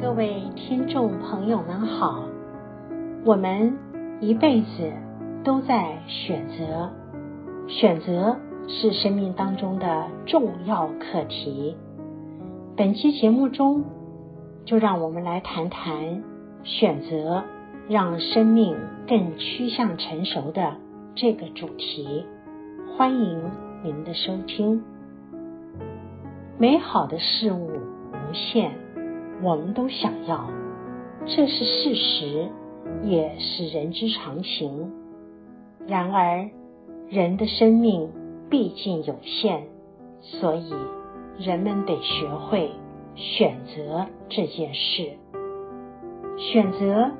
各位听众朋友们好，我们一辈子都在选择，选择是生命当中的重要课题。本期节目中，就让我们来谈谈选择让生命更趋向成熟的这个主题。欢迎您的收听。美好的事物无限。我们都想要，这是事实，也是人之常情。然而，人的生命毕竟有限，所以人们得学会选择这件事。选择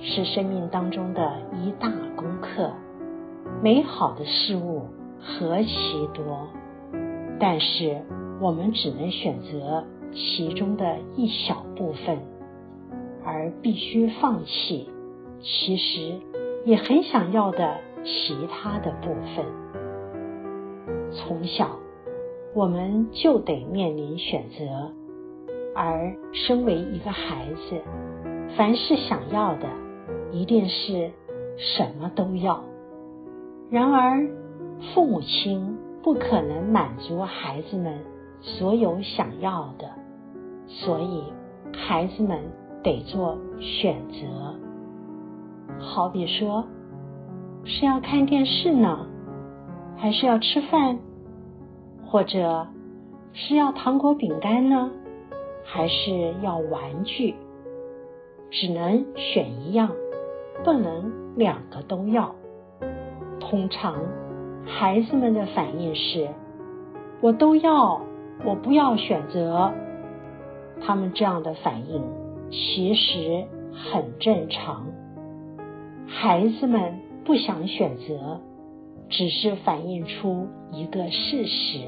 是生命当中的一大功课。美好的事物何其多，但是我们只能选择。其中的一小部分，而必须放弃其实也很想要的其他的部分。从小我们就得面临选择，而身为一个孩子，凡是想要的，一定是什么都要。然而，父母亲不可能满足孩子们所有想要的。所以，孩子们得做选择。好比说，是要看电视呢，还是要吃饭？或者是要糖果饼干呢，还是要玩具？只能选一样，不能两个都要。通常，孩子们的反应是：我都要，我不要选择。他们这样的反应其实很正常。孩子们不想选择，只是反映出一个事实：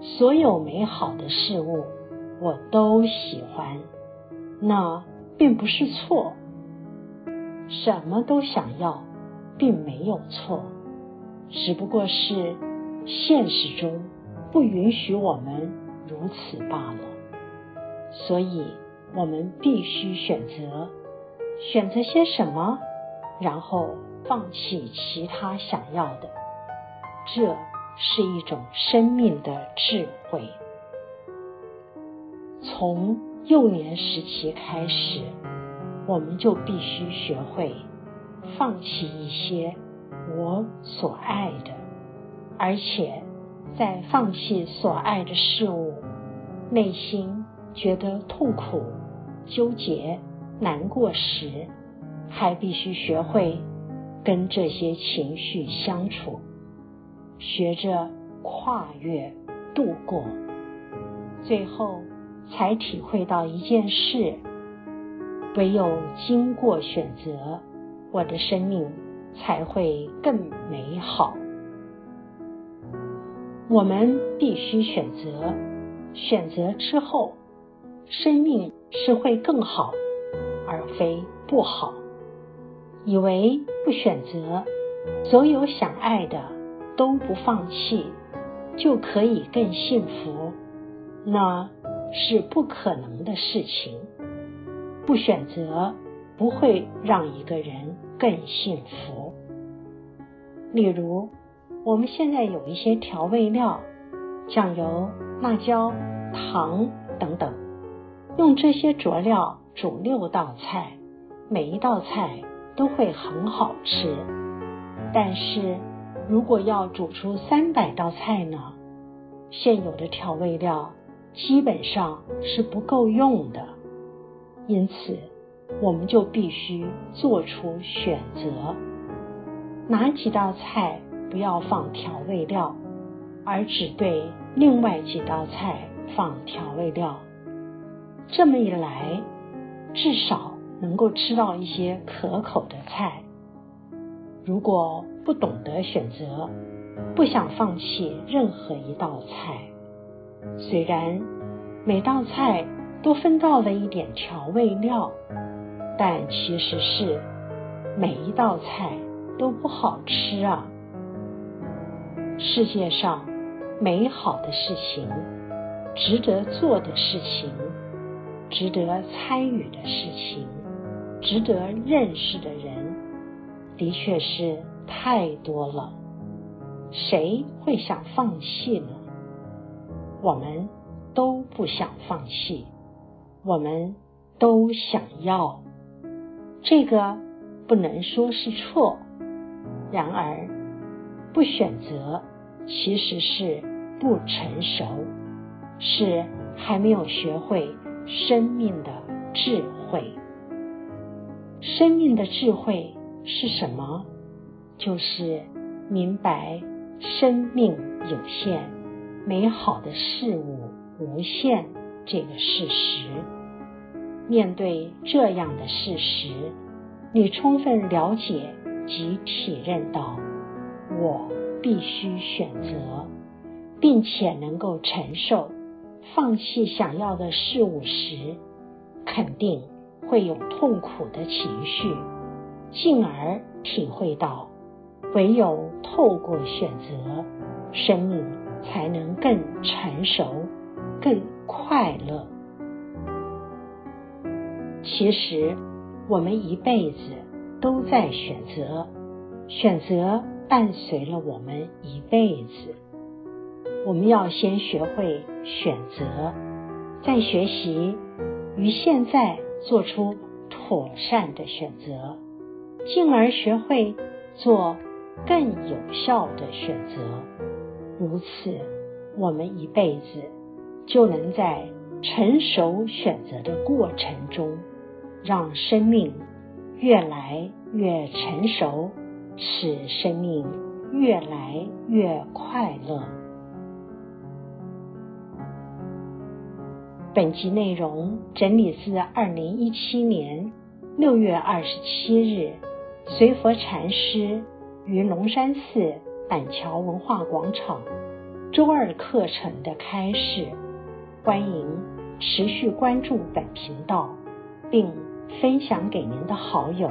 所有美好的事物我都喜欢，那并不是错。什么都想要，并没有错，只不过是现实中不允许我们如此罢了。所以，我们必须选择，选择些什么，然后放弃其他想要的。这是一种生命的智慧。从幼年时期开始，我们就必须学会放弃一些我所爱的，而且在放弃所爱的事物，内心。觉得痛苦、纠结、难过时，还必须学会跟这些情绪相处，学着跨越、度过，最后才体会到一件事：唯有经过选择，我的生命才会更美好。我们必须选择，选择之后。生命是会更好，而非不好。以为不选择，所有想爱的都不放弃，就可以更幸福，那是不可能的事情。不选择不会让一个人更幸福。例如，我们现在有一些调味料，酱油、辣椒、糖等等。用这些佐料煮六道菜，每一道菜都会很好吃。但是，如果要煮出三百道菜呢？现有的调味料基本上是不够用的。因此，我们就必须做出选择：哪几道菜不要放调味料，而只对另外几道菜放调味料。这么一来，至少能够吃到一些可口的菜。如果不懂得选择，不想放弃任何一道菜，虽然每道菜都分到了一点调味料，但其实是每一道菜都不好吃啊。世界上美好的事情，值得做的事情。值得参与的事情，值得认识的人，的确是太多了。谁会想放弃呢？我们都不想放弃，我们都想要。这个不能说是错，然而不选择其实是不成熟，是还没有学会生命的智慧。生命的智慧是什么？就是明白生命有限，美好的事物无限这个事实。面对这样的事实，你充分了解及体认到，我必须选择，并且能够承受放弃想要的事物时，肯定会有痛苦的情绪，进而体会到，唯有透过选择，生命才能更成熟、更快乐。其实，我们一辈子都在选择，选择伴随了我们一辈子。我们要先学会选择，再学习于现在做出妥善的选择，进而学会做更有效的选择。如此，我们一辈子就能在成熟选择的过程中。让生命越来越成熟，使生命越来越快乐。本集内容整理自二零一七年六月二十七日随佛禅师于龙山寺板桥文化广场周二课程的开示。欢迎持续关注本频道，并分享给您的好友，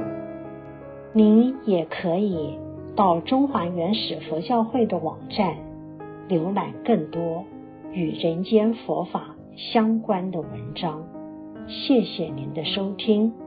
您也可以到中华原始佛教会的网站浏览更多与人间佛法相关的文章。谢谢您的收听。